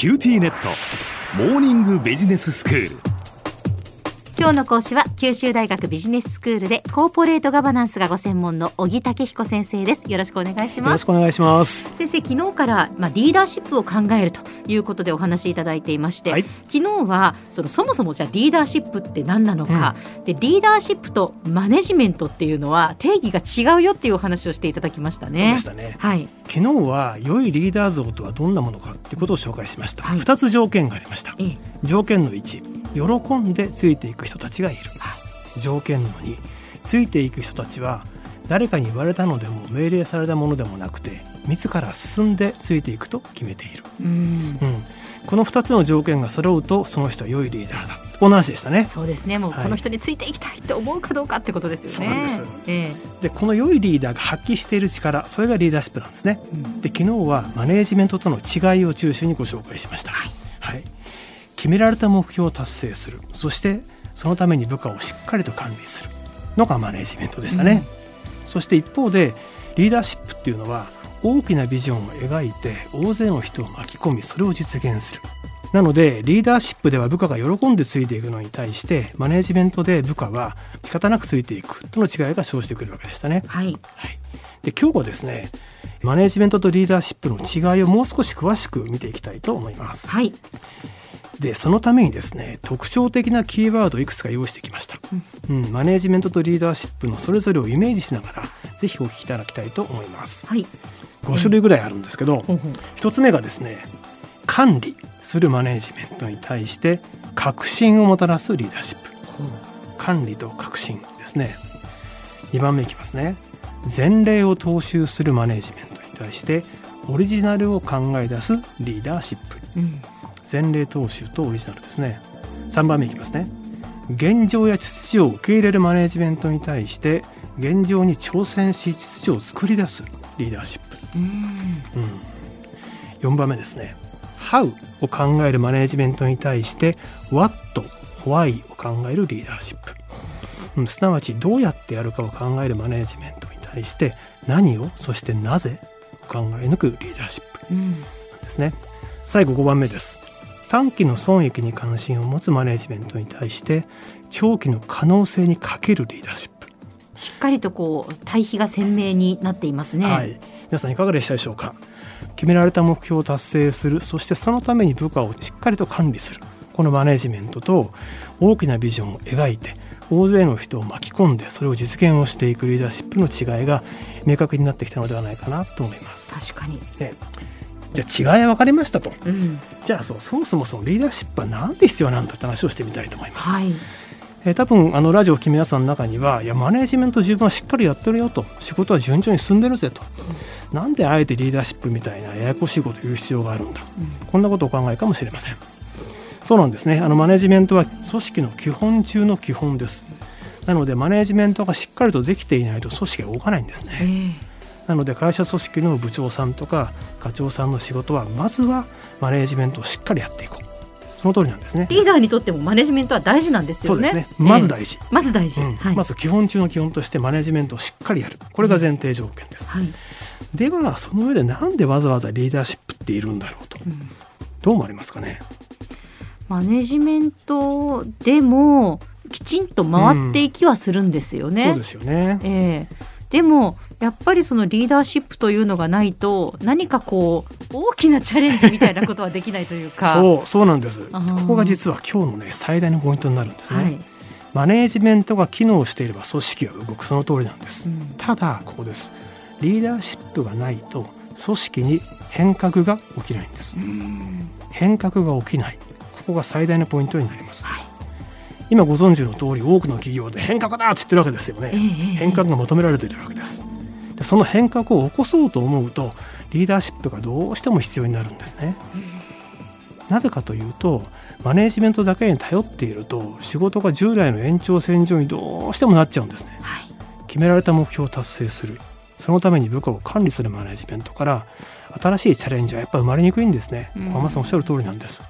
QTnet モーニングビジネススクール。今日の講師は九州大学ビジネススクールでコーポレートガバナンスがご専門の小木武彦先生です。よろしくお願いします。よろしくお願いします。先生昨日からまあリーダーシップを考えるということでお話しいただいていまして、はい。昨日はそのそもそもじゃあリーダーシップって何なのか、でリーダーシップとマネジメントっていうのは定義が違うよっていうお話をしていただきましたそうねでしたね。はい。昨日は良いリーダー像とはどんなものかっていうことを紹介しました。はい。二、つ条件がありました。ええ。条件の一、喜んでついていく人たちがいる。条件の二、ついていく人たちは誰かに言われたのでも命令されたものでもなくて自ら進んでついていくと決めている。うんうん、この二つの条件が揃うとその人は良いリーダーだ。この話でしたね。そうですねもうはいこの人についていきたいって思うかどうかってことですよね。そうなんですええでこの良いリーダーが発揮している力それがリーダーシップなんですね。うんで昨日はマネージメントとの違いを中心にご紹介しました、はいはい決められた目標を達成する。そしてそのために部下をしっかりと管理する。のがマネージメントでしたね、そして一方でリーダーシップっていうのは大きなビジョンを描いて大勢の人を巻き込みそれを実現する。なのでリーダーシップでは部下が喜んでついていくのに対してマネージメントで部下は仕方なくついていくとの違いが生じてくるわけでしたね。はい。はい、で今日はですねマネジメントとリーダーシップの違いをもう少し詳しく見ていきたいと思います。はいでそのためにですね特徴的なキーワードをいくつか用意してきました、うん。マネジメントとリーダーシップのそれぞれをイメージしながらぜひお聞きいただきたいと思います。はい。5種類ぐらいあるんですけど、ほうほう1つ目がですね管理するマネジメントに対して革新をもたらすリーダーシップ。ほう。管理と革新ですね。2番目いきますね。前例を踏襲するマネジメントに対してオリジナルを考え出すリーダーシップ。うん前例踏襲とオリジナルですね。3番目いきますね。現状や秩序を受け入れるマネジメントに対して現状に挑戦し秩序を作り出すリーダーシップ。うん。うん、4番目ですね「How」を考えるマネジメントに対して「What」「Why」を考えるリーダーシップ、うん、すなわちどうやってやるかを考えるマネジメントに対して何をそしてなぜを考え抜くリーダーシップ。うん。なんですね。最後5番目です短期の損益に関心を持つマネジメントに対して長期の可能性にかけるリーダーシップしっかりとこう対比が鮮明になっていますね。はい、皆さんいかがでしたでしょうか？決められた目標を達成するそしてそのために部下をしっかりと管理するこのマネジメントと大きなビジョンを描いて大勢の人を巻き込んでそれを実現をしていくリーダーシップの違いが明確になってきたのではないかなと思います。確かに。ね、じゃあ違いは分かりましたと。うん。じゃあそうそもそもそのリーダーシップは何で必要なんだって話をしてみたいと思います。はい。えー多分あのラジオを聞く皆さんの中にはいやマネージメント自分はしっかりやってるよと。仕事は順調に進んでるぜと、なんであえてリーダーシップみたいなややこしいことを言う必要があるんだ、こんなことをお考えかもしれません。そうなんですね。あのマネジメントは組織の基本中の基本です。なのでマネジメントがしっかりとできていないと組織が動かないんですえねえなので会社組織の部長さんとか課長さんの仕事はまずはマネジメントをしっかりやっていこう。その通りなんですね。リーダーにとってもマネジメントは大事なんですよね。そうですね。まず大事、ええまず大事。うん。はい。まず基本中の基本としてマネジメントをしっかりやる。これが前提条件です、はい。ではその上でなんでわざわざリーダーシップっているんだろうと。うん。どう思われますかね？マネジメントでもきちんと回っていきはするんですよね。そうですよね。ええでもやっぱりそのリーダーシップというのがないと何かこう大きなチャレンジみたいなことはできないというか。そうそうなんです。ここが実は今日のね最大のポイントになるんですね、はい。マネージメントが機能していれば組織は動くその通りなんです、うん。ただここです。リーダーシップがないと組織に変革が起きないんです。うん。変革が起きない。ここが最大のポイントになります。はい。今ご存知の通り多くの企業で変革だって言ってるわけですよね、変革が求められているわけです。でその変革を起こそうと思うとリーダーシップがどうしても必要になるんですね。なぜかというとマネージメントだけに頼っていると仕事が従来の延長線上にどうしてもなっちゃうんですね。はい。決められた目標を達成する。そのために部下を管理するマネジメントから新しいチャレンジはやっぱ生まれにくいんですね。うん。小浜さんおっしゃる通りなんです。や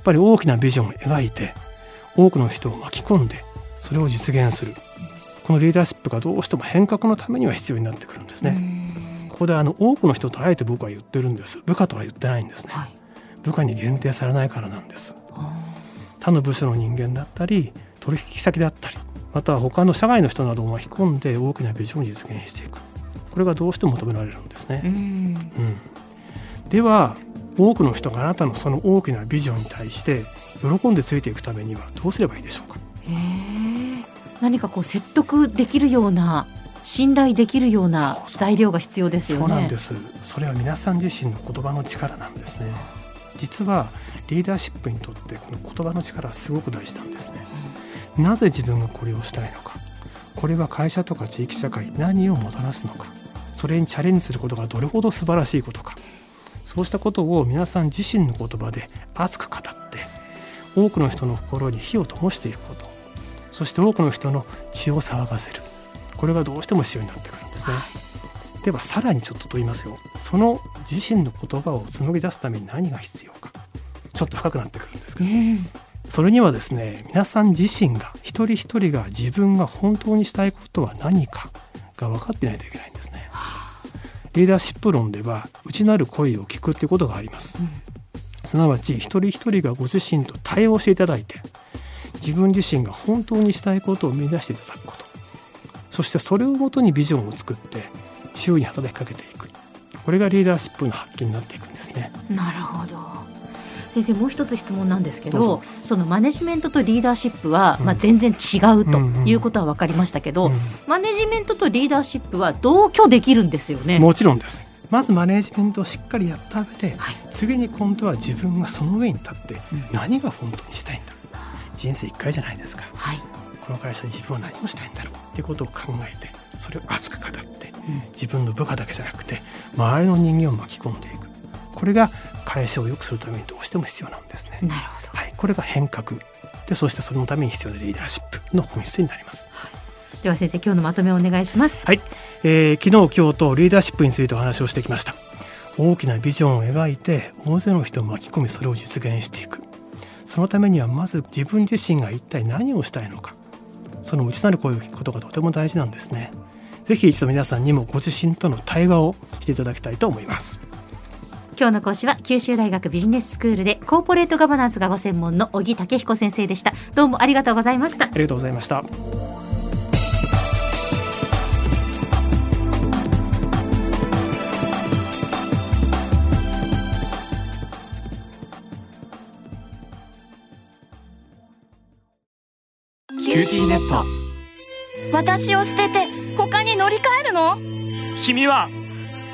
っぱり大きなビジョンを描いて多くの人を巻き込んでそれを実現する。このリーダーシップがどうしても変革のためには必要になってくるんですね、うん。ここであの多くの人とあえて僕は言ってるんです。部下とは言ってないんですね。はい。部下に限定されないからなんです。あ他の部署の人間だったり取引先だったりまたは他の社外の人などを巻き込んで大きなビジョンを実現していく。これがどうしても求められるんですね。ーう、ん。うん、では多くの人があなたのその大きなビジョンに対して喜んでついていくためにはどうすればいいでしょうか？何かこう説得できるような信頼できるような材料が必要ですよね。そうなんです。それは皆さん自身の言葉の力なんですね。実はリーダーシップにとってこの言葉の力はすごく大事なんですね。なぜ自分がこれをしたいのか？これは会社とか地域社会に何をもたらすのか？それにチャレンジすることがどれほど素晴らしいことか？そうしたことを皆さん自身の言葉で熱く語って多くの人の心に火を灯していくこと。そして多くの人の血を騒がせる。これがどうしても必要になってくるんですね。ではさらにちょっとと言いますよ。その自身の言葉を紡ぎ出すために何が必要か。ちょっと深くなってくるんですけど。うん。それにはですね皆さん自身が一人一人が自分が本当にしたいことは何かが分かっていないといけないんですねリーダーシップ論では内なる声を聞くっていうことがあります。うん。すなわち一人一人がご自身と対応していただいて自分自身が本当にしたいことを見出していただくこと。そしてそれをもとにビジョンを作って周囲に働きかけていく。これがリーダーシップの発揮になっていくんですね。なるほど。先生もう一つ質問なんですけどそのマネジメントとリーダーシップは、うん。まあ、全然違うとうんうんいうことは分かりましたけど、うん。マネジメントとリーダーシップは同居できるんですよね？もちろんです。まずマネジメントをしっかりやった上ではい。次に今度は自分がその上に立ってうん。何が本当にしたいんだ？人生一回じゃないですか。はい。この会社で自分は何をしたいんだろうっていうことを考えてそれを熱く語ってうん。自分の部下だけじゃなくて周りの人間を巻き込んでいく。これが会社を良くするためにどうしても必要なんですね、なるほど。はい、これが変革。でそしてそのために必要なリーダーシップの本質になります。では先生今日のまとめをお願いします。はい、えー昨日今日とリーダーシップについてお話をしてきました。大きなビジョンを描いて大勢の人を巻き込みそれを実現していく。そのためにはまず自分自身が一体何をしたいのか。その内なる声を聞くことがとても大事なんですね。ぜひ一度皆さんにもご自身との対話をしていただきたいと思います今日の講師は九州大学ビジネススクールでコーポレートガバナンスがご専門の小木武彦先生でした。どうもありがとうございましたあ。りがとうございましたQTnet 私を捨てて他に乗り換えるの？君は